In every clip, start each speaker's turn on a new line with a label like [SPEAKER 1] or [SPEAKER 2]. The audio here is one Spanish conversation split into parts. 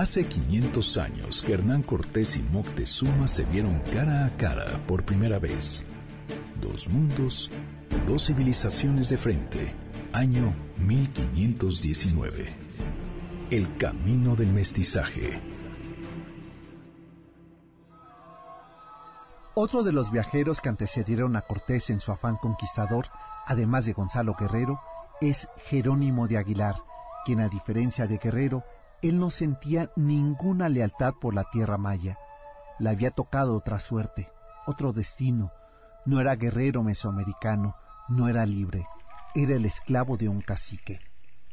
[SPEAKER 1] Hace 500 años que Hernán Cortés y Moctezuma se vieron cara a cara por primera vez. Dos mundos, dos civilizaciones de frente. Año 1519. El camino del mestizaje.
[SPEAKER 2] Otro de los viajeros que antecedieron a Cortés en su afán conquistador, además de Gonzalo Guerrero, es Jerónimo de Aguilar, quien a diferencia de Guerrero, él no sentía ninguna lealtad por la tierra maya. Le había tocado otra suerte, otro destino. No era guerrero mesoamericano, no era libre, era el esclavo de un cacique.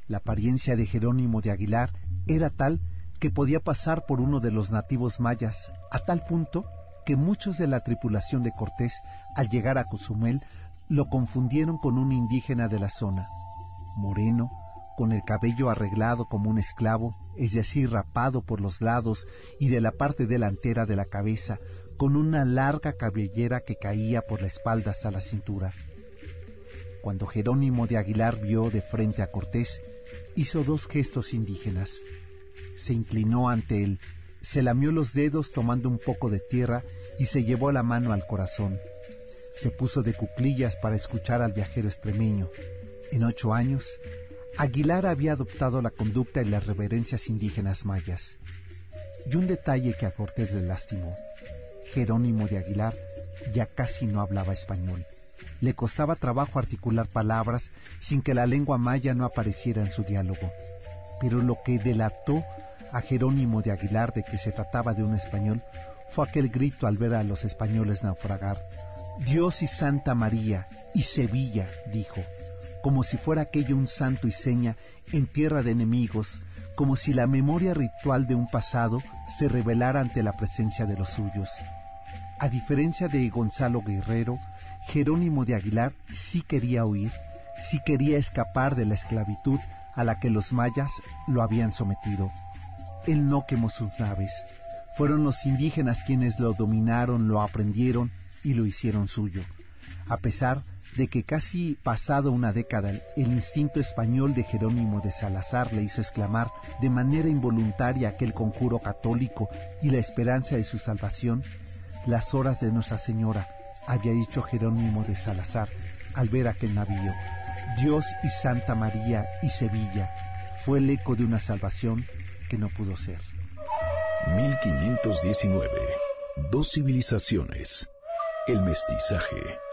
[SPEAKER 2] La apariencia de Jerónimo de Aguilar era tal que podía pasar por uno de los nativos mayas, a tal punto que muchos de la tripulación de Cortés, al llegar a Cozumel, lo confundieron con un indígena de la zona. Moreno, con el cabello arreglado como un esclavo, es decir, rapado por los lados y de la parte delantera de la cabeza, con una larga cabellera que caía por la espalda hasta la cintura. Cuando Jerónimo de Aguilar vio de frente a Cortés, hizo dos gestos indígenas. Se inclinó ante él, se lamió los dedos tomando un poco de tierra y se llevó la mano al corazón. Se puso de cuclillas para escuchar al viajero extremeño. En ocho años, Aguilar había adoptado la conducta y las reverencias indígenas mayas. Y un detalle que a Cortés le lastimó. Jerónimo de Aguilar ya casi no hablaba español. Le costaba trabajo articular palabras sin que la lengua maya no apareciera en su diálogo. Pero lo que delató a Jerónimo de Aguilar de que se trataba de un español fue aquel grito al ver a los españoles naufragar. Dios y Santa María y Sevilla, dijo como si fuera aquello un santo y seña en tierra de enemigos, como si la memoria ritual de un pasado se revelara ante la presencia de los suyos. A diferencia de Gonzalo Guerrero, Jerónimo de Aguilar sí quería huir, sí quería escapar de la esclavitud a la que los mayas lo habían sometido. Él no quemó sus naves. Fueron los indígenas quienes lo dominaron, lo aprendieron y lo hicieron suyo. A pesar de que casi pasado una década el instinto español de Jerónimo de Salazar le hizo exclamar de manera involuntaria aquel conjuro católico y la esperanza de su salvación, las horas de Nuestra Señora, había dicho Jerónimo de Salazar al ver aquel navío. Dios y Santa María y Sevilla fue el eco de una salvación que no pudo ser.
[SPEAKER 1] 1519. Dos civilizaciones. El mestizaje